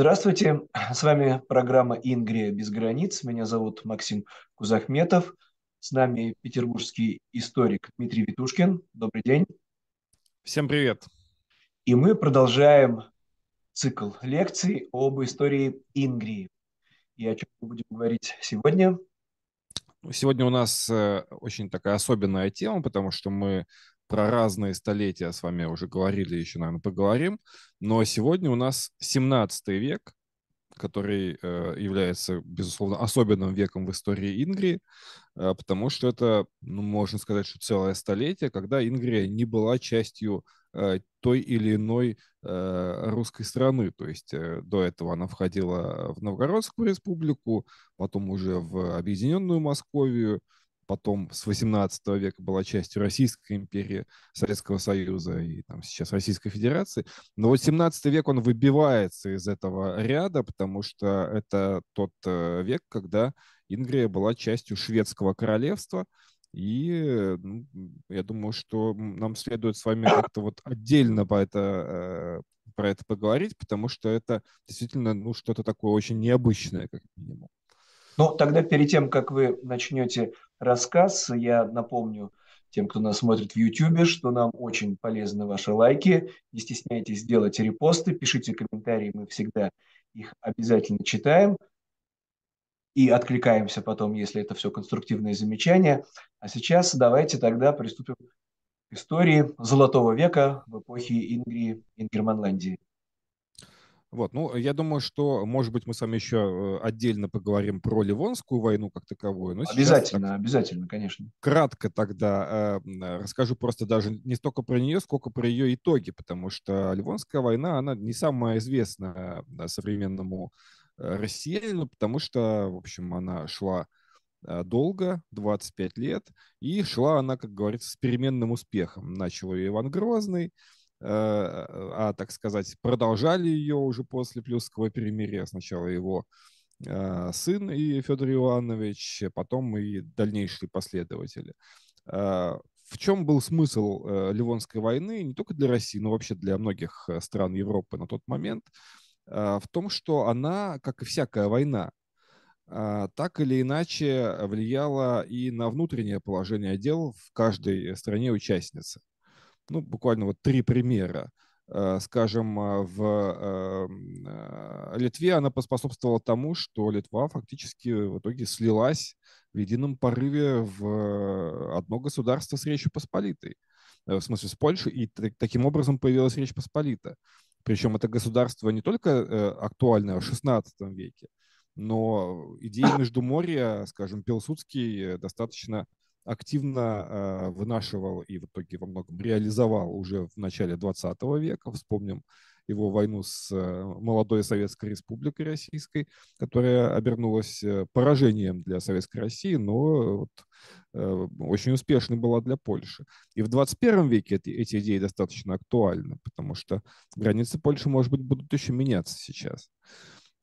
Здравствуйте, с вами программа «Ингрия без границ». Меня зовут Максим Кузахметов. С нами петербургский историк Дмитрий Витушкин. Добрый день. Всем привет. И мы продолжаем цикл лекций об истории Ингрии. И о чем мы будем говорить сегодня? Сегодня у нас э, очень такая особенная тема, потому что мы про разные столетия с вами уже говорили, еще, наверное, поговорим. Но сегодня у нас 17 век, который э, является, безусловно, особенным веком в истории Ингрии, э, потому что это, ну, можно сказать, что целое столетие, когда Ингрия не была частью э, той или иной э, русской страны. То есть э, до этого она входила в Новгородскую республику, потом уже в Объединенную Московию, потом с 18 века была частью Российской империи, Советского Союза и там, сейчас Российской Федерации. Но вот 17 век, он выбивается из этого ряда, потому что это тот э, век, когда Ингрия была частью шведского королевства, и ну, я думаю, что нам следует с вами как-то вот отдельно по это, э, про это поговорить, потому что это действительно ну, что-то такое очень необычное, как минимум. Ну, тогда перед тем, как вы начнете рассказ, я напомню тем, кто нас смотрит в YouTube, что нам очень полезны ваши лайки. Не стесняйтесь делать репосты, пишите комментарии, мы всегда их обязательно читаем и откликаемся потом, если это все конструктивные замечания. А сейчас давайте тогда приступим к истории Золотого века в эпохе Ингрии Ингерманландии. Вот, ну, я думаю, что, может быть, мы с вами еще э, отдельно поговорим про Ливонскую войну как таковую. Но обязательно, так, обязательно, конечно. Кратко тогда э, расскажу просто даже не столько про нее, сколько про ее итоги, потому что Ливонская война, она не самая известная э, современному э, россиянину, потому что, в общем, она шла долго, 25 лет, и шла она, как говорится, с переменным успехом. Начал ее Иван Грозный, а, так сказать, продолжали ее уже после Плюсского перемирия. Сначала его э, сын и Федор Иванович, потом и дальнейшие последователи. Э, в чем был смысл Ливонской войны не только для России, но вообще для многих стран Европы на тот момент? В том, что она, как и всякая война, так или иначе влияла и на внутреннее положение дел в каждой стране-участнице ну, буквально вот три примера. Э, скажем, э, в эм, э, Литве она поспособствовала тому, что Литва фактически в итоге слилась в едином порыве в одно государство с Речью Посполитой. В смысле, с Польшей, и таким образом появилась Речь Посполита. Причем это государство не только актуальное в XVI веке, но идеи Междуморья, скажем, Пилсудский достаточно активно э, вынашивал и в итоге во многом реализовал уже в начале 20 века. Вспомним его войну с э, молодой Советской Республикой Российской, которая обернулась э, поражением для Советской России, но вот, э, очень успешной была для Польши. И в 21 веке эти, эти идеи достаточно актуальны, потому что границы Польши, может быть, будут еще меняться сейчас.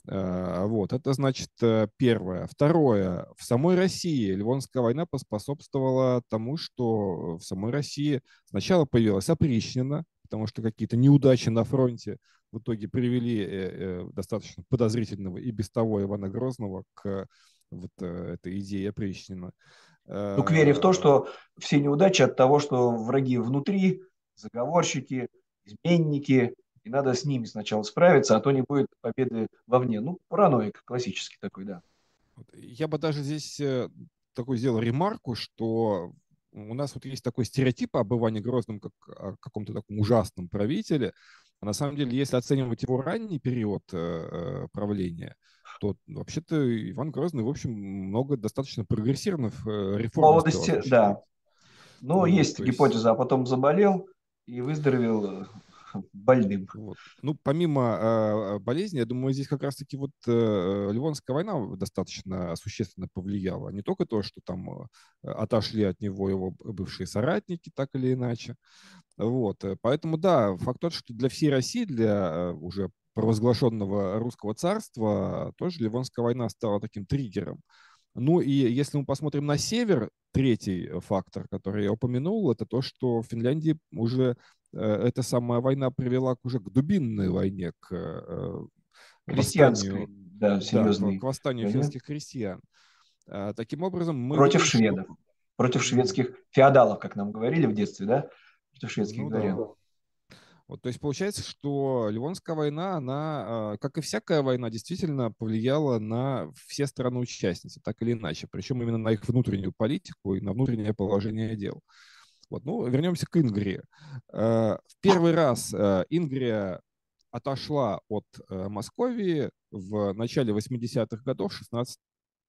Э, вот, это значит э, первое. Второе. В самой России Ливонская война поспособствовала тому, что в самой России сначала появилась опричнина, потому что какие-то неудачи на фронте в итоге привели э, достаточно подозрительного и без того Ивана Грозного к вот этой идее опричнина. Ну, к вере в то, что все неудачи от того, что враги внутри, заговорщики, изменники, и надо с ними сначала справиться, а то не будет победы вовне. Ну, параноик классический такой, да. Я бы даже здесь э, такой сделал ремарку, что у нас вот есть такой стереотип об Иване Грозном как о каком-то таком ужасном правителе. А на самом деле, если оценивать его ранний период э, э правления, то вообще-то Иван Грозный, в общем, много достаточно прогрессивных реформ. молодости, да. Но ну, есть гипотеза, а потом заболел и выздоровел больным. Вот. Ну, помимо э, болезни, я думаю, здесь как раз-таки вот э, Ливонская война достаточно существенно повлияла. Не только то, что там э, отошли от него его бывшие соратники, так или иначе. Вот. Э, поэтому, да, факт тот, что для всей России, для э, уже провозглашенного русского царства, тоже Ливонская война стала таким триггером. Ну и если мы посмотрим на север, третий фактор, который я упомянул, это то, что в Финляндии уже Э, эта самая война привела уже к дубинной войне, к э, восстанию, да, к восстанию финских крестьян. А, таким образом, мы против видим, шведов, против шведских феодалов, как нам говорили в детстве, да, против шведских ну, дворян. Да. Вот, то есть получается, что Ливонская война, она, а, как и всякая война, действительно повлияла на все страны-участницы, так или иначе. Причем именно на их внутреннюю политику и на внутреннее положение дел. Вот, ну, вернемся к Ингрии. А, в первый раз а, Ингрия отошла от Московии в начале 80-х годов 16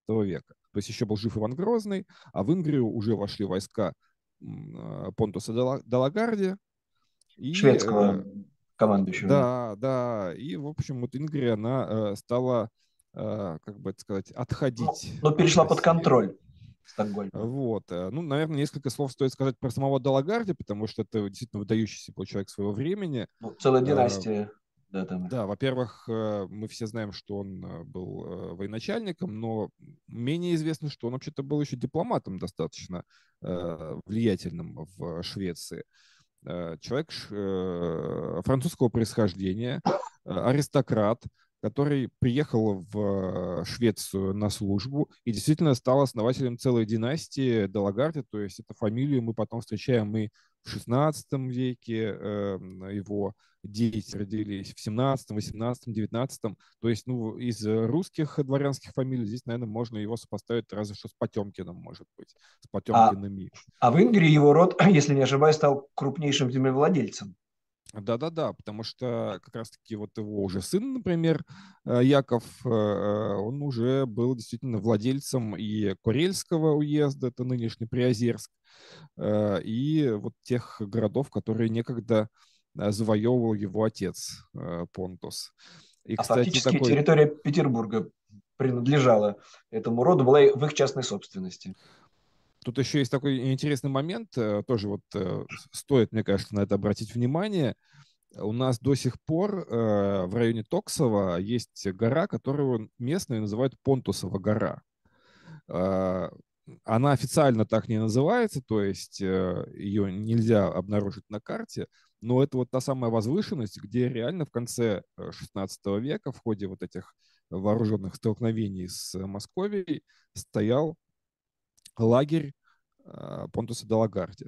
века. То есть еще был жив Иван Грозный, а в Ингрию уже вошли войска Понтуса Далагарди, и, шведского э, командующего. Да, да. И, в общем, вот Ингрия, она э, стала, э, как бы это сказать, отходить. Но, но перешла под контроль. Вот. Ну, наверное, несколько слов стоит сказать про самого Далагарди, потому что это действительно выдающийся был человек своего времени. Ну, целая династия. Да, там. да, во-первых, мы все знаем, что он был военачальником, но менее известно, что он вообще-то был еще дипломатом достаточно влиятельным в Швеции. Э, человек э, французского происхождения, э, аристократ, который приехал в Швецию на службу и действительно стал основателем целой династии Делагарди, то есть эту фамилию мы потом встречаем и в XVI веке, его дети родились в 17, 18, 19. То есть, ну, из русских дворянских фамилий здесь, наверное, можно его сопоставить разве что с Потемкиным, может быть, с Потемкиными. А, а в Ингрии его род, если не ошибаюсь, стал крупнейшим землевладельцем. Да-да-да, потому что как раз-таки вот его уже сын, например, э, Яков, э, э, он уже был действительно владельцем и Курельского уезда, это нынешний Приозерск, и вот тех городов, которые некогда Э, завоевывал его отец э, Понтус. И, а кстати, фактически такой... территория Петербурга принадлежала этому роду, была в их частной собственности. Тут еще есть такой интересный момент, э, тоже вот стоит, мне кажется, на это обратить внимание. У нас до сих пор в районе Токсова есть гора, которую местные называют Понтусова гора. Она официально так не называется, то есть ее нельзя обнаружить на карте, но это вот та самая возвышенность, где реально в конце XVI э, века в ходе вот этих вооруженных столкновений с Московией стоял лагерь э, Понтуса де Лагарди.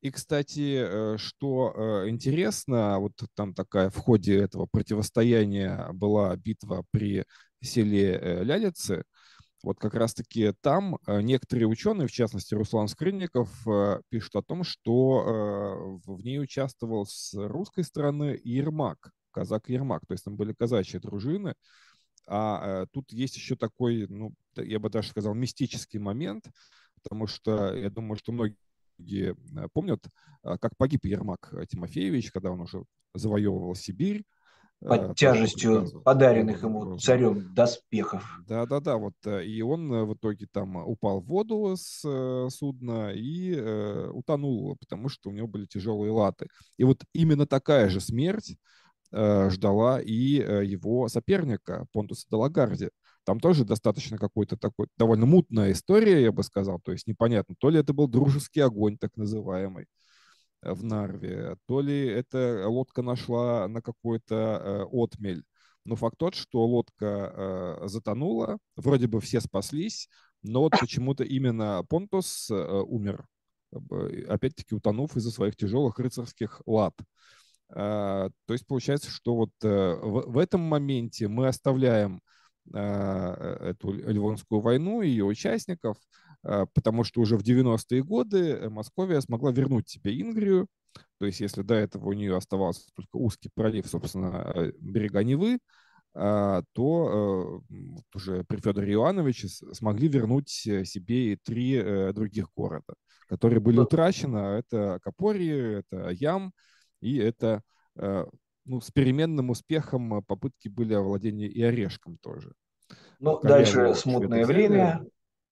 И, кстати, э, что интересно, вот там такая в ходе этого противостояния была битва при селе Лялицы, вот как раз-таки там э, некоторые ученые, в частности Руслан Скрынников, э, пишут о том, что э, в ней участвовал с русской стороны Ермак, казак Ермак, то есть там были казачьи дружины, а тут есть еще такой, ну, я бы даже сказал, мистический момент, потому что я думаю, что многие помнят, как погиб Ермак Тимофеевич, когда он уже завоевывал Сибирь, под э, тяжестью подаренных ему царем доспехов. Да-да-да, вот э, и он э, в итоге там упал в воду с судна и э, утонул, потому что у него были тяжелые латы. И вот именно такая же смерть э, ждала и э, его соперника Понтуса Делагарди. Там тоже достаточно какой-то такой довольно мутная история, я бы сказал, то есть непонятно, то ли это был дружеский огонь так называемый, Э, в Нарве, то ли эта лодка нашла на какой-то э, отмель. Но факт тот, что лодка э, затонула, вроде бы все спаслись, но вот почему-то именно Понтус умер, опять-таки утонув из-за своих тяжелых рыцарских лад. То есть получается, что вот в этом моменте мы оставляем эту Ливонскую войну и ее участников – потому что уже в 90-е годы э, Московия смогла вернуть себе Ингрию, то есть если до этого у нее оставался только узкий пролив, собственно, э, берега Невы, а, то э, уже при Федоре Иоанновиче смогли вернуть себе и три других города, которые были утрачены. Это Капорье, это Ям и это ну, с переменным успехом попытки были овладения и Орешком тоже. Ну, дальше смутное время.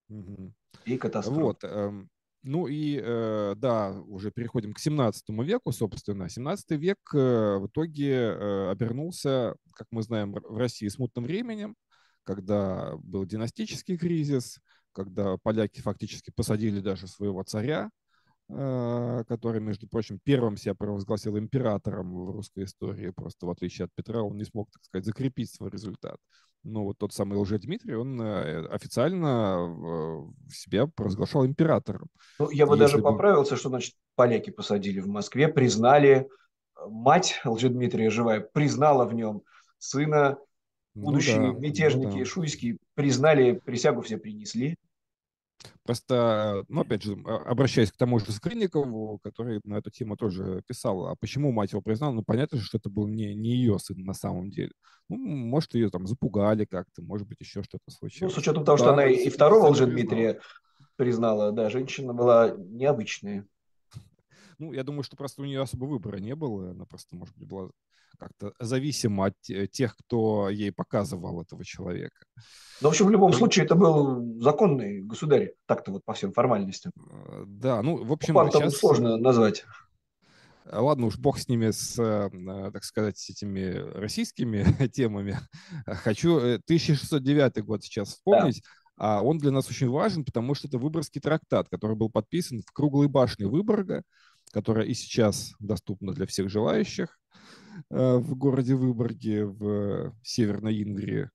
Угу. И катастрофа. Вот. Эм, ну и, э, да, уже переходим к 17 веку, собственно. 17 век э, в итоге э, обернулся, как мы знаем, в России смутным временем, когда был династический кризис, когда поляки фактически посадили даже своего царя, который, между прочим, первым себя провозгласил императором в русской истории, просто в отличие от Петра, он не смог, так сказать, закрепить свой результат. Но вот тот самый Лжедмитрий, он э, официально себя провозглашал императором. Ну, я бы Если даже бы... поправился, что, значит, поляки посадили в Москве, признали, мать Лжедмитрия живая признала в нем сына, будущие ну, да, мятежники ну, да. шуйские признали, присягу все принесли. Просто, ну, опять же, а, обращаясь к тому же Скрынникову, который на эту тему тоже писал, а почему мать его признала? Ну, понятно, что это был не, не ее сын на самом деле. Ну, может, ее там запугали как-то, может быть, еще что-то случилось. Ну, с учетом того, да, что она и второго Лжедмитрия признала, да, женщина была необычная. Ну, я думаю, что просто у нее особо выбора не было. Она просто, может быть, была как-то зависима от тех, кто ей показывал этого человека. Ну, в общем, в любом случае, это был законный государь, так-то вот по всем формальностям. Э, да, ну, в общем... Сейчас... сложно назвать. Э, ладно уж, бог с ними, с, э, так сказать, с этими российскими темами. Хочу 1609 год сейчас вспомнить. Да. А он для нас очень важен, потому что это Выборгский трактат, который был подписан в круглой башне Выборга, которая и сейчас доступна для всех желающих в городе Выборге в Северной Ингрии.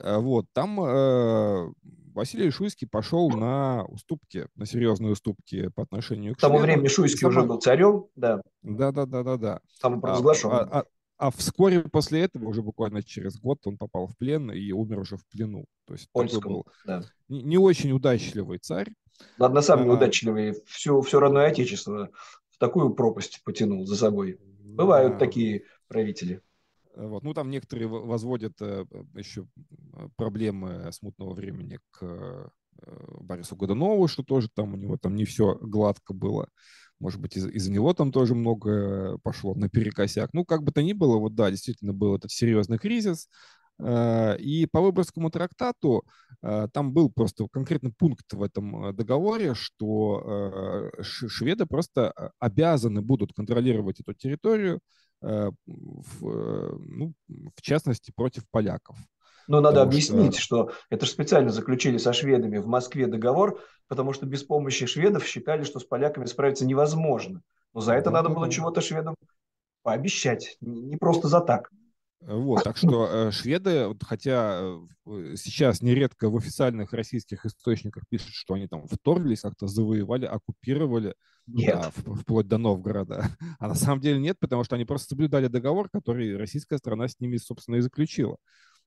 Э, вот, там э, Василий Шуйский пошел на уступки, на серьезные уступки по отношению к К тому времени Шуйский Сама... уже был царем, да. Да, да, да, да, да. Там провозглашен. А, а, а, а вскоре после этого, уже буквально через год, он попал в плен и умер уже в плену. То есть Польском, такой был да. не, не очень удачливый царь. Ладно, сам а, удачливый. Все, все родное отечество в такую пропасть потянул за собой. Бывают да. такие правители. Вот. Ну, там некоторые возводят э, еще проблемы смутного времени к э, Борису Годунову, что тоже там у него там не все гладко было. Может быть, из- из-за него там тоже много пошло наперекосяк. Ну, как бы то ни было, вот да, действительно был этот серьезный кризис. Э, и по Выборгскому трактату там был просто конкретный пункт в этом договоре, что шведы просто обязаны будут контролировать эту территорию Э, в, э, ну, в частности, против поляков. Но надо объяснить, что... что это же специально заключили со шведами в Москве договор, потому что без помощи шведов считали, что с поляками справиться невозможно. Но за это да, надо было чего-то шведам пообещать, не просто за так. Вот, так что э, шведы, хотя сейчас нередко в официальных российских источниках пишут, что они там вторглись, как-то завоевали, оккупировали, нет. Да, вплоть до Новгорода. А на самом деле нет, потому что они просто соблюдали договор, который российская страна с ними, собственно, и заключила.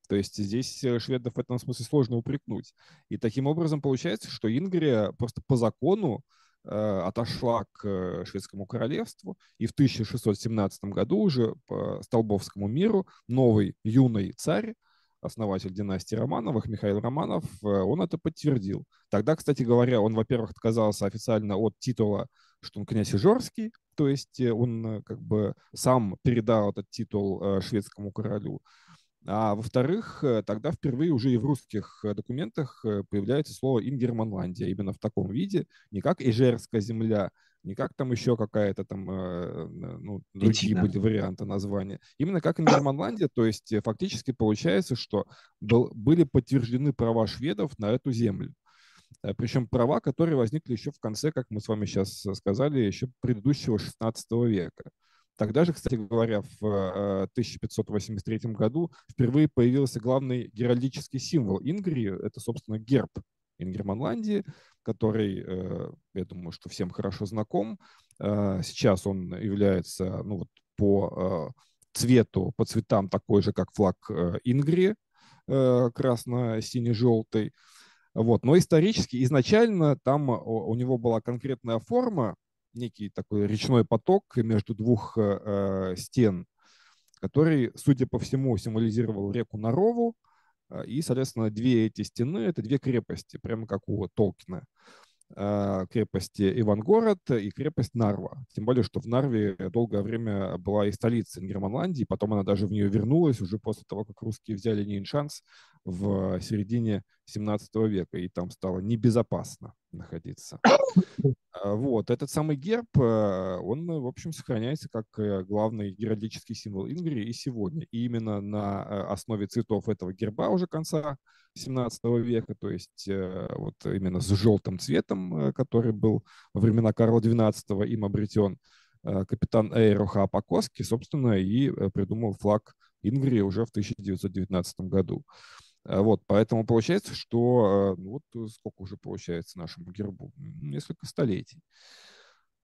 То есть здесь э, шведов в этом смысле сложно упрекнуть. И таким образом получается, что Ингрия просто по закону э, отошла к э, шведскому королевству, и в 1617 году уже по Столбовскому миру новый юный царь основатель династии Романовых, Михаил Романов, э, он это подтвердил. Тогда, кстати говоря, он, во-первых, отказался официально от титула, что он князь Ижорский, то есть э, он э, как бы сам передал этот титул шведскому королю. А во-вторых, тогда впервые уже и в русских документах появляется слово «Ингерманландия» именно в таком виде, не как «Ижерская земля», не как там еще какая-то там, э, ну, другие были варианты названия. Именно как Ингерманландия, то есть э, фактически получается, что был, были подтверждены права шведов на эту землю. Э, Причем права, которые возникли еще в конце, как мы с вами сейчас сказали, еще предыдущего 16 века. Тогда же, кстати говоря, в 1583 году впервые появился главный геральдический символ Ингрии, это, собственно, герб Ингерманландии, который, э, я думаю, что всем хорошо знаком. Э, сейчас он является ну, вот, по э, цвету, по цветам такой же, как флаг Ингрии, красно-сине-желтый. Вот. Но исторически, изначально там у него была конкретная форма, некий такой речной поток между двух стен, который, судя по всему, символизировал реку Нарову, а, и, соответственно, две эти стены — это две крепости, прямо как у Толкина. Крепости Ивангород и крепость Нарва. Тем более, что в Нарве долгое время была и столица Германландии, потом она даже в нее вернулась уже после того, как русские взяли Нейншанс в середине 17 века, и там стало небезопасно находиться. А, вот, этот самый герб, э, он, в общем, сохраняется как э, главный геральдический символ Ингрии и сегодня. И именно на э, основе цветов этого герба уже конца 17 века, то есть вот именно с желтым цветом, который был во времена Карла XII им обретен, капитан Эйроха Апокоски, собственно, и придумал флаг Ингрии уже в 1919 году. Э, вот, поэтому получается, что э, ну, вот э, сколько уже получается нашему гербу? Несколько столетий.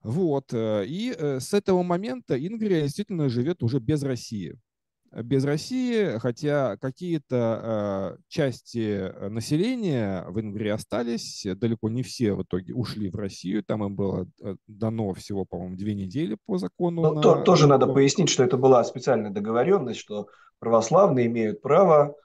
Вот, и с этого момента Ингрия действительно живет уже без России. Без России, хотя какие-то части населения в Ингрии остались, далеко не все в итоге ушли в Россию, там им было дано всего, по-моему, две недели по закону. Ну, на... то, тоже надо пояснить, что это была специальная договоренность, что православные имеют право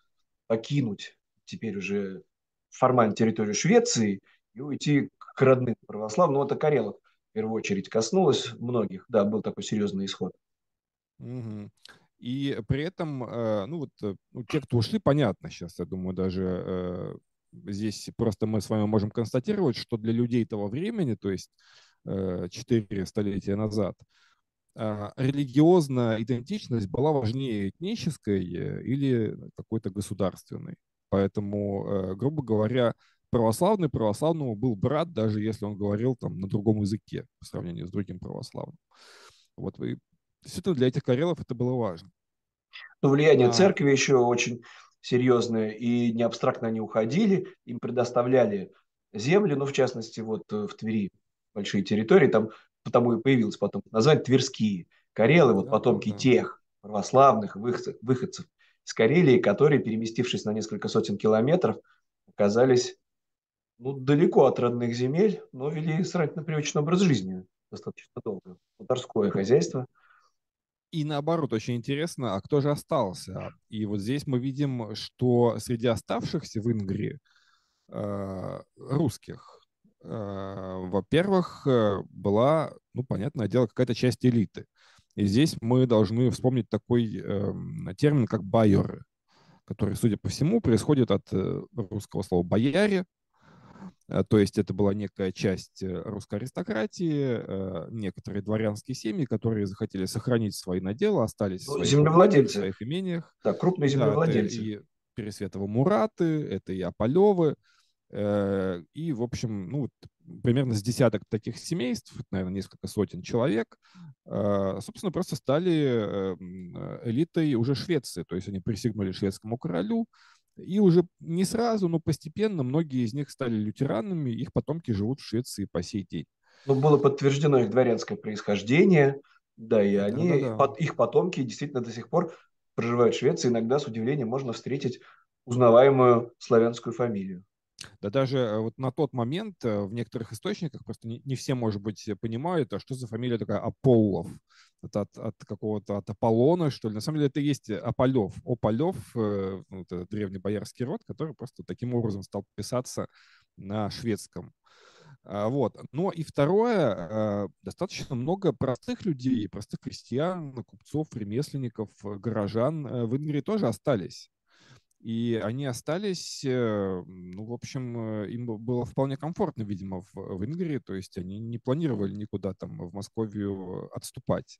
покинуть теперь уже формально территорию Швеции и уйти к родным православным. Ну, это Карелов в первую очередь коснулось многих. Да, был такой серьезный исход. Угу. И при этом, э, ну вот, э, ну, те, кто ушли, понятно сейчас, я думаю, даже э, здесь просто мы с вами можем констатировать, что для людей того времени, то есть четыре столетия назад, религиозная идентичность была важнее этнической э, или какой-то государственной. Поэтому, э, грубо говоря, православный православному был брат, даже если он говорил там на другом языке по сравнению с другим православным. Вот и действительно для этих карелов это было важно. Но влияние а... церкви еще очень серьезное, и не абстрактно они уходили, им предоставляли земли, ну, в частности, вот э, в Твери большие территории, там потому и появилось потом название Тверские. Карелы, вот потомки тех православных выходцев, из Карелии, которые, переместившись на несколько сотен километров, оказались ну, далеко от родных земель, но вели сравнительно привычный образ жизни достаточно долго. Хуторское хозяйство. И наоборот, очень интересно, а кто же остался? И вот здесь мы видим, что среди оставшихся в Ингрии э, русских во-первых, э, была, ну, понятное дело, какая-то часть элиты. И здесь мы должны вспомнить такой э, термин, как байоры, который, судя по всему, происходит от э, русского слова «бояре», то есть это была некая часть русской аристократии, некоторые дворянские семьи, которые захотели сохранить свои наделы, остались ну, в своих, землевладельцы. в своих имениях. Да, крупные землевладельцы. Да, это и Пересветово Мураты, это и Аполевы, Э, и, в общем, ну, примерно с десяток таких семейств, наверное, несколько сотен человек, э, собственно, просто стали эм, элитой уже Швеции. То есть они присягнули шведскому королю, и уже не сразу, но постепенно многие из них стали лютеранами, их потомки живут в Швеции по сей день. Ну, было подтверждено их дворянское происхождение, да, и они, да, да, да. их потомки действительно до сих пор проживают в Швеции. Иногда с удивлением можно встретить узнаваемую славянскую фамилию. Да даже э, вот на тот момент э, в некоторых источниках просто не, не все, может быть, понимают, а что за фамилия такая Аполлов. Это от, от какого-то, от Аполлона, что ли. На самом деле это и есть Аполев. Ополев, э, ну, древний боярский род, который просто таким образом стал писаться на шведском. А, вот. Но и второе, достаточно много простых людей, простых крестьян, купцов, ремесленников, горожан в Ингрии тоже остались. И они остались, э, ну, в общем, э, им было вполне комфортно, видимо, в, в Ингрии, то есть они не планировали никуда там в Московию отступать.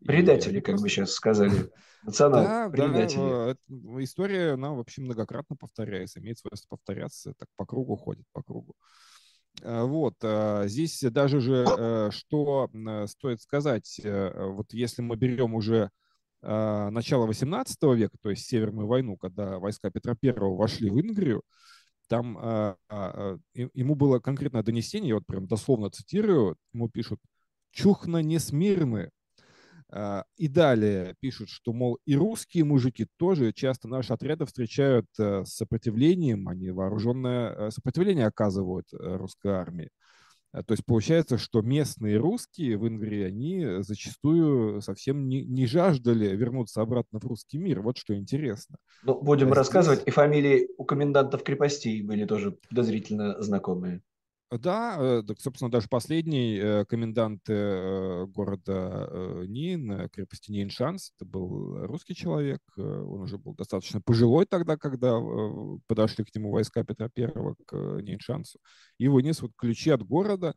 Предатели, как просто... бы сейчас сказали. Национал, да, предатели. Да, история, она вообще многократно повторяется, имеет свойство повторяться, так по кругу ходит, по кругу. А, вот, а, здесь даже же, э, что стоит сказать, вот если мы берем уже начала 18 века, то есть Северную войну, когда войска Петра I вошли в Ингрию, там а, а, ему было конкретное донесение, я вот прям дословно цитирую, ему пишут «Чухна не смирны». И далее пишут, что, мол, и русские мужики тоже часто наши отряды встречают с сопротивлением, они вооруженное сопротивление оказывают русской армии. А, то есть получается, что местные русские в Ингрии, они зачастую совсем не, не жаждали вернуться обратно в русский мир. Вот что интересно. Ну, будем а рассказывать. Здесь... И фамилии у комендантов крепостей были тоже подозрительно знакомые. Да, э, так, собственно, даже последний э, комендант э, города Нин, крепости Ниншанс, это был русский человек, он уже был достаточно пожилой тогда, когда подошли к нему войска Петра Первого к Ниншансу, и вынес вот ключи от города,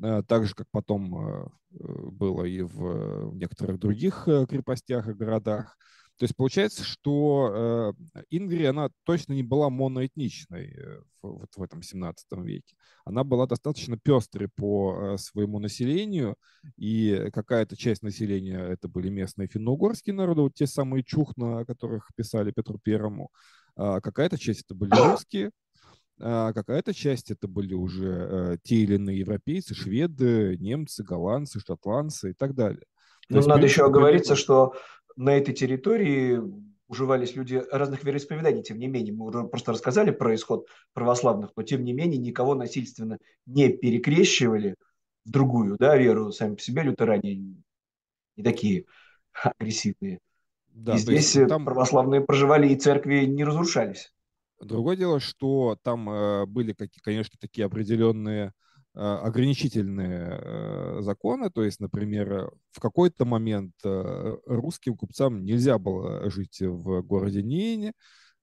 так же, как потом было и в некоторых других крепостях и городах. То есть получается, что э, Ингрия, она точно не была моноэтничной э, вот в этом 17 веке. Она была достаточно пестрой по э, своему населению, и какая-то часть населения это были местные финно-угорские народы, вот те самые чухна, о которых писали Петру Первому, а какая-то часть это были русские, а какая-то часть это были уже те или иные европейцы, шведы, немцы, голландцы, шотландцы и так далее. Ну, надо еще оговориться, что на этой территории уживались люди разных вероисповеданий, тем не менее, мы уже просто рассказали про исход православных, но тем не менее никого насильственно не перекрещивали в другую да, веру, сами по себе лютеране не такие агрессивные. Да, и здесь есть, там... православные проживали, и церкви не разрушались. Другое дело, что там э, были, конечно, такие определенные ограничительные э, законы, то есть, например, в какой-то момент э, русским купцам нельзя было жить в городе Ниене,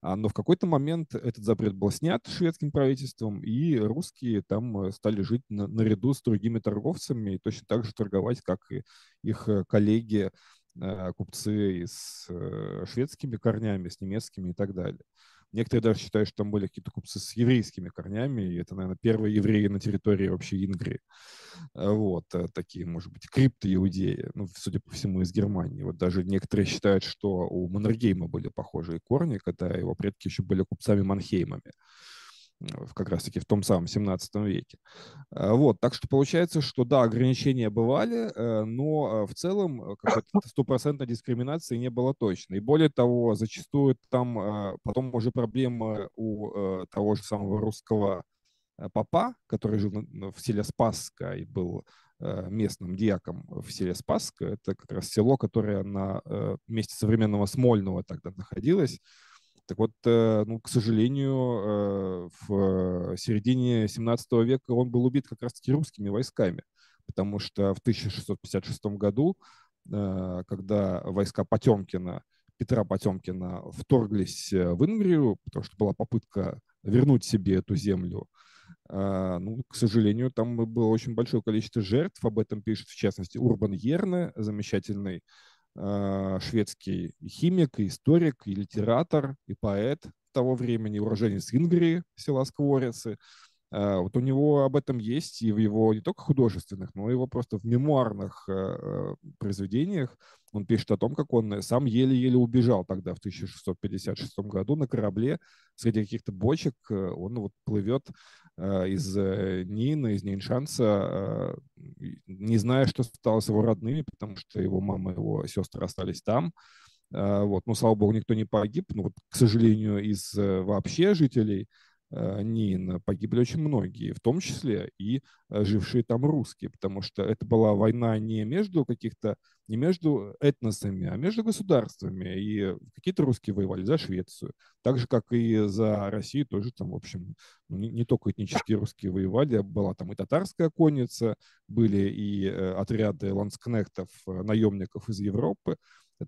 а, но в какой-то момент этот запрет был снят шведским правительством, и русские там стали жить на, наряду с другими торговцами и точно так же торговать, как и их коллеги, купцы с шведскими корнями, с немецкими и так далее. Некоторые даже считают, что там были какие-то купцы с еврейскими корнями, и это, наверное, первые евреи на территории вообще Ингрии. Э, вот, э, такие, может быть, крипто-иудеи, ну, судя по всему, из Германии. Вот даже некоторые считают, что у Маннергейма были похожие корни, когда его предки еще были купцами-манхеймами как раз-таки в том самом 17 веке. Э, вот, так что получается, что да, ограничения бывали, э, но э, в целом стопроцентной дискриминации не было точно. И более того, зачастую там потом уже проблемы у того же самого русского папа, который жил в селе Спасска и был местным диаком в селе Спасска. Это как раз село, которое на месте современного Смольного тогда находилось. Так вот, э, ну, к сожалению, э, в середине 17 века он был убит как раз-таки русскими войсками, потому что в 1656 году, э, когда войска Потемкина, Петра Потемкина вторглись в Ингрию, потому что была попытка вернуть себе эту землю, ну, к сожалению, там было очень большое количество жертв. Об этом пишет, в частности, Урбан Ерне, замечательный Э, шведский химик, и историк, и литератор, и поэт того времени, уроженец Ингрии, села Скворицы. Э, вот у него об этом есть и в его не только художественных, но и его просто в мемуарных э, произведениях. Он пишет о том, как он сам еле-еле убежал тогда, в 1656 году, на корабле среди каких-то бочек. Он вот плывет из Нина, из Нейншанса, не зная, что стало с его родными, потому что его мама и его сестры остались там. Вот. Ну, слава богу, никто не погиб. Но вот, к сожалению, из вообще жителей Э, Нин погибли очень многие, в том числе и э, жившие там русские, потому что это была война не между каких-то, не между этносами, а между государствами. И какие-то русские воевали за Швецию, так же, как и за Россию тоже там, в общем, ну, не, не только этнические русские воевали, была там и татарская конница, были и э, отряды ланскнехтов, наемников из Европы,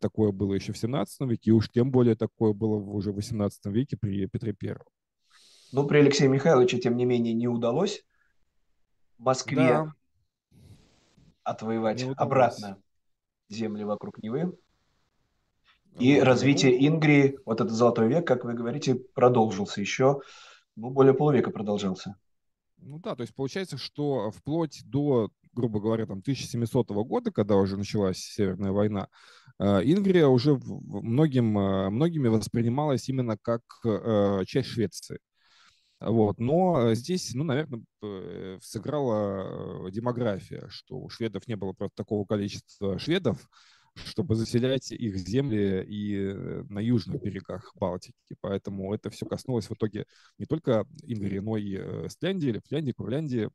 Такое было еще в 17 веке, и уж тем более такое было уже в 18 веке при Петре Первом. Но при Алексее Михайловиче, тем не менее, не удалось в Москве да. отвоевать обратно земли вокруг Невы. И вот, развитие ну... Ингрии, вот этот золотой век, как вы говорите, продолжился еще, ну, более полувека продолжался. Ну да, то есть получается, что вплоть до, грубо говоря, там 1700 года, когда уже началась Северная война, э, Ингрия уже многим, э, многими воспринималась именно как э, часть Швеции. Вот. Но здесь, ну, наверное, сыграла демография, что у шведов не было просто такого количества шведов, чтобы заселять их земли и э, на южных берегах Балтики. Поэтому это все коснулось в итоге не только Ингрии, но и Стляндии, Лепляндии, Курляндии,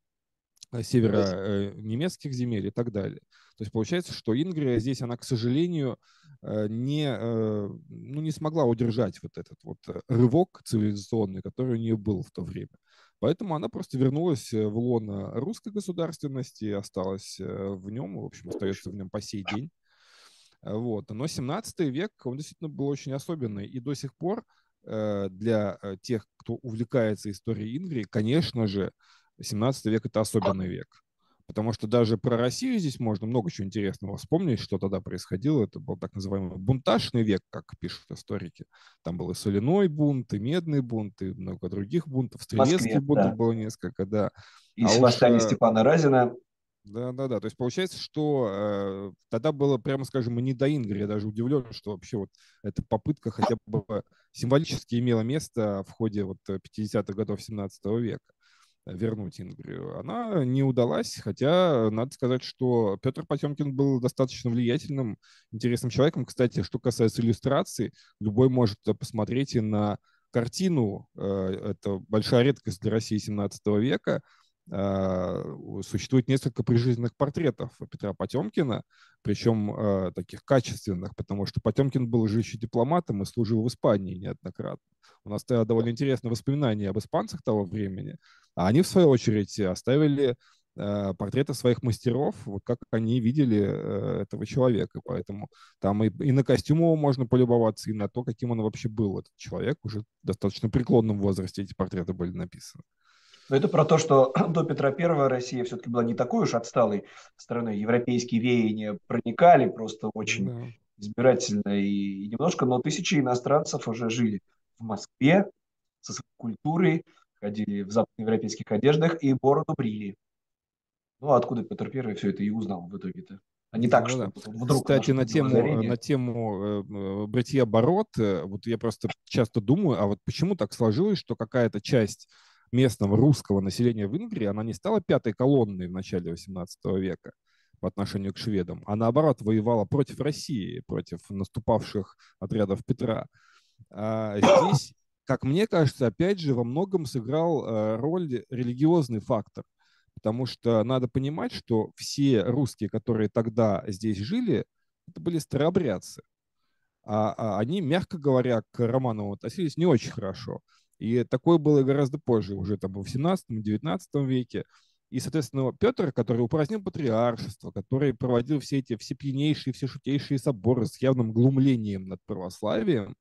э, севера э, немецких земель и так далее. То есть получается, что Ингрия здесь, она, к сожалению, Э, не, э, ну, не смогла удержать вот этот вот э, рывок цивилизационный, который у нее был в то время. Поэтому она просто вернулась в лоно русской государственности, осталась в нем, в общем, остается в нем по сей день. Вот. Но 17 век, он действительно был очень особенный. И до сих пор для тех, кто увлекается историей Ингрии, конечно же, 17 век – это особенный век Потому что даже про Россию здесь можно много чего интересного вспомнить, что тогда происходило. Это был так называемый бунтажный век, как пишут историки. Там был и соляной бунт, и медный бунт, и много других бунтов. Стрелецких бунтов да. было несколько, да. И а восстание уж, э, Степана Разина. Да, да, да. То есть получается, что э, тогда было, прямо скажем, не до Ингри. Я даже удивлен, что вообще вот эта попытка хотя бы символически имела место в ходе вот 50-х годов 17 века вернуть Ингрию, она не удалась, хотя надо сказать, что Петр Потемкин был достаточно влиятельным, интересным человеком. Кстати, что касается иллюстраций, любой может посмотреть и на картину, э, это большая редкость для России 17 века, существует несколько прижизненных портретов Петра Потемкина, причем э, таких качественных, потому что Потемкин был же еще дипломатом и служил в Испании неоднократно. У нас тогда довольно интересные воспоминания об испанцах того времени, а они, в свою очередь, оставили э, портреты своих мастеров, вот как они видели э, этого человека. Поэтому там и, и на костюм его можно полюбоваться, и на то, каким он вообще был, этот человек. Уже в достаточно преклонном возрасте эти портреты были написаны. Но это про то, что до Петра I Россия все-таки была не такой уж отсталой страной. Европейские веяния проникали просто очень да. избирательно и, и немножко, но тысячи иностранцев уже жили в Москве со своей культурой, ходили в западноевропейских одеждах и бороду брили. Ну, а откуда Петр I все это и узнал в итоге-то? А не так, ну, что да. вдруг... Кстати, на тему, на тему э, э, бритья бород, э, вот я просто часто думаю, а вот почему так сложилось, что какая-то часть местного русского населения в Ингрии, она не стала пятой колонной в начале XVIII века по отношению к шведам, а наоборот воевала против России, против наступавших отрядов Петра. А здесь, как мне кажется, опять же, во многом сыграл э, роль религиозный фактор, потому что надо понимать, что все русские, которые тогда здесь жили, это были старообрядцы. А, а они, мягко говоря, к Романову относились не очень хорошо. И такое было гораздо позже, уже там в 17-19 веке. И, соответственно, Петр, который упразднил патриаршество, который проводил все эти всепьянейшие, все шутейшие соборы с явным глумлением над православием,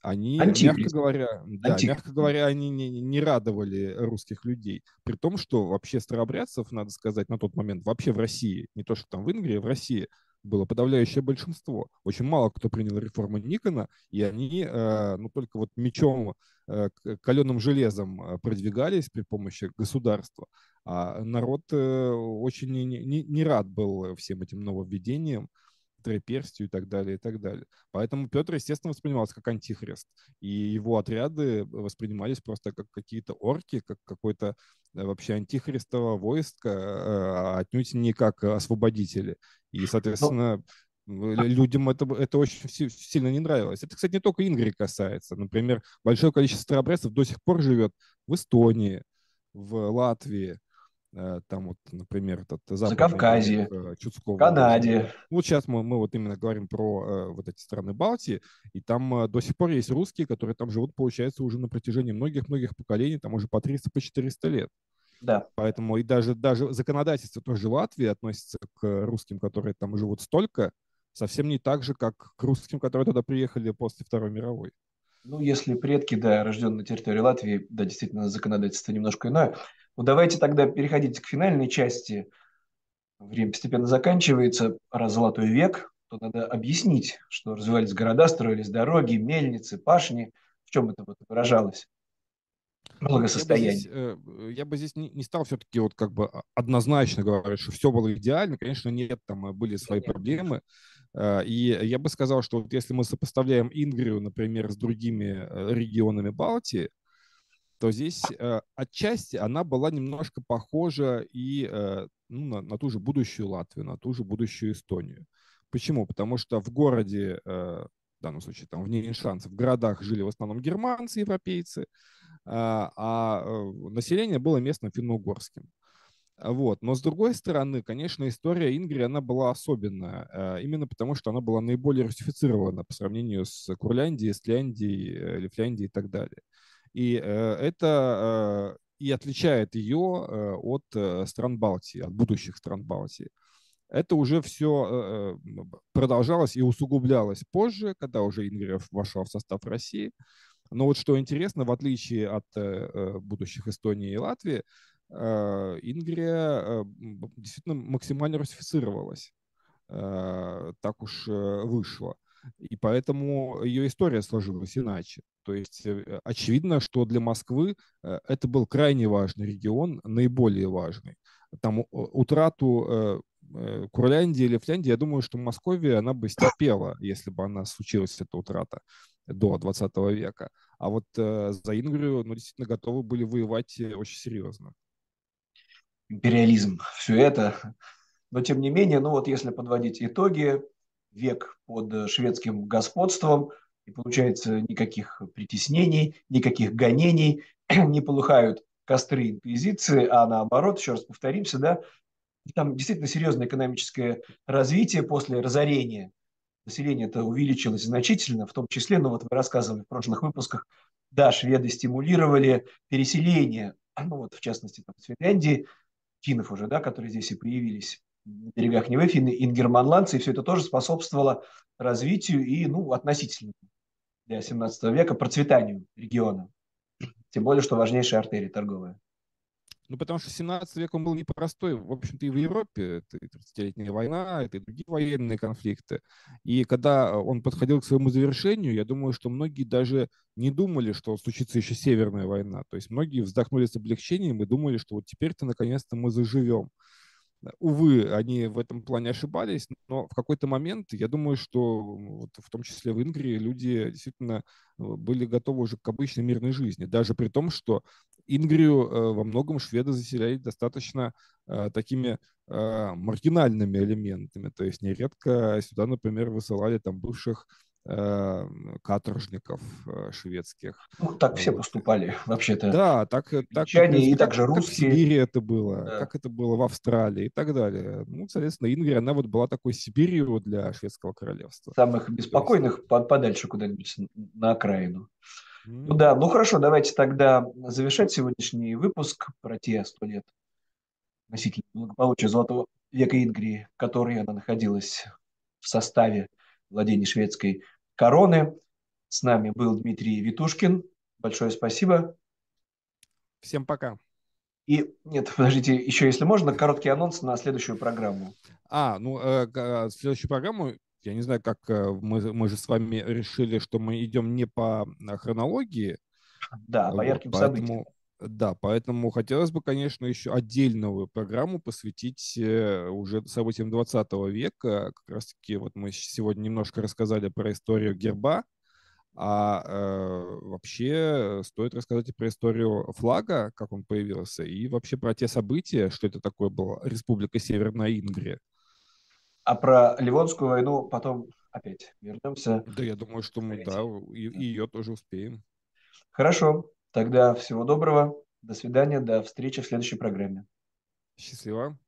они, Антихрист. мягко говоря, да, мягко говоря, они не, не радовали русских людей. При том, что вообще старообрядцев, надо сказать, на тот момент вообще в России, не то что там в Ингрии, в России было подавляющее большинство. Очень мало кто принял реформу Никона, и они, э, ну, только вот мечом Э, каленым железом э, продвигались при помощи государства, а народ э, очень не, не, не рад был всем этим нововведениям, троеперстию и так далее, и так далее. Поэтому Петр, естественно, воспринимался как антихрист, и его отряды воспринимались просто как какие-то орки, как какой-то вообще антихристово войско, а отнюдь не как освободители. И, соответственно, людям это, это очень сильно не нравилось. Это, кстати, не только Ингрии касается. Например, большое количество старобрядцев до сих пор живет в Эстонии, в Латвии, э, там вот, например, этот Закавказье, э, Чудского. Канаде. Вот сейчас мы, мы вот именно говорим про э, вот эти страны Балтии, и там до сих пор есть русские, которые там живут, получается, уже на протяжении многих-многих поколений, там уже по 300, по 400 лет. Да. Поэтому и даже, даже законодательство тоже Латвии относится к русским, которые там живут столько, совсем не так же, как к русским, которые туда приехали после Второй мировой. Ну, если предки, да, рождены на территории Латвии, да, действительно, законодательство немножко иное. Ну, давайте тогда переходить к финальной части. Время постепенно заканчивается. Раз золотой век, то надо объяснить, что развивались города, строились дороги, мельницы, пашни. В чем это вот выражалось? благосостояние. Я бы здесь, э, я бы здесь не, не стал все-таки вот как бы однозначно говорить, что все было идеально. Конечно, нет, там были свои нет, проблемы. Э, и я бы сказал, что вот если мы сопоставляем Ингрию, например, с другими э, регионами Балтии, то здесь отчасти она была немножко похожа и ну, на, на ту же будущую Латвию, на ту же будущую Эстонию. Почему? Потому что в городе, в данном случае там в Нейншанце, в городах жили в основном германцы, европейцы, а, э, население было местным финно-угорским. Вот. Но с другой стороны, конечно, история Ингрии, она была особенная, э, именно потому что она была наиболее русифицирована по сравнению с Курляндией, Эстляндией, э, Лифляндией и так далее. И это и отличает ее от стран Балтии, от будущих стран Балтии. Это уже все продолжалось и усугублялось позже, когда уже Ингрия вошла в состав России. Но вот что интересно, в отличие от э, э, будущих Эстонии и Латвии, Ингрия действительно максимально русифицировалась. Так уж вышло. И поэтому ее история сложилась иначе. То есть очевидно, что для Москвы это был крайне важный регион, наиболее важный. Там утрату Курляндии или Финляндии, я думаю, что Московия, она бы стерпела, если бы она случилась, эта утрата до 20 века. А вот э, за Ингрию, ну, действительно, готовы были воевать э, очень серьезно. Империализм, все это. Но, тем не менее, ну вот если подводить итоги, век под шведским господством, и получается никаких притеснений, никаких гонений, не полыхают костры инквизиции, а наоборот, еще раз повторимся, да, там действительно серьезное экономическое развитие после разорения население это увеличилось значительно, в том числе, ну вот вы рассказывали в прошлых выпусках, да, шведы стимулировали переселение, ну вот в частности там, с Финляндии, финнов уже, да, которые здесь и появились на берегах Невы, финны, ингерманландцы, и все это тоже способствовало развитию и, ну, относительно для 17 века процветанию региона. Тем более, что важнейшая артерия торговая. Ну, потому что 17 век он был непростой, в общем-то, и в Европе. Это и 30-летняя война, это и другие военные конфликты. И когда он подходил к своему завершению, я думаю, что многие даже не думали, что случится еще Северная война. То есть многие вздохнули с облегчением и думали, что вот теперь-то наконец-то мы заживем. Увы, они в этом плане ошибались, но в какой-то момент, я думаю, что вот в том числе в Ингрии люди действительно э, были готовы уже к обычной мирной жизни, даже при том, что Ингрию э, во многом шведы заселяли достаточно э, такими э, маргинальными элементами. То есть нередко сюда, например, высылали там бывших каторжников шведских. Ну, так все вот. поступали, вообще-то. Да, так, так и как, также русские. Как в Сибири это было, да. как это было в Австралии и так далее. Ну, соответственно, Ингрия, она вот была такой Сибирью для шведского королевства. Самых беспокойных есть... подальше куда-нибудь на окраину. Ну да, ну хорошо, давайте тогда завершать сегодняшний выпуск про те сто лет носителей благополучия Золотого века Ингрии, в которой она находилась в составе владения шведской короны. С нами был Дмитрий Витушкин. Большое спасибо. Всем пока. И нет, подождите, еще если можно, короткий анонс на следующую программу. А, ну, э, э следующую программу я не знаю, как э, мы, мы же с вами решили, что мы идем не по а, хронологии. Да, по ярким вот, поэтому, событиям. Да, поэтому хотелось бы, конечно, еще отдельную программу посвятить э, уже событиям 20 века. Как раз-таки вот мы сегодня немножко рассказали про историю герба, а э, вообще стоит рассказать и про историю флага, как он появился, и вообще про те события, что это такое была Республика Северная Ингрия. А про Ливонскую войну потом опять вернемся. Да, я думаю, что мы, да, и, ее тоже успеем. Хорошо. Тогда всего доброго. До свидания. До встречи в следующей программе. Счастливо.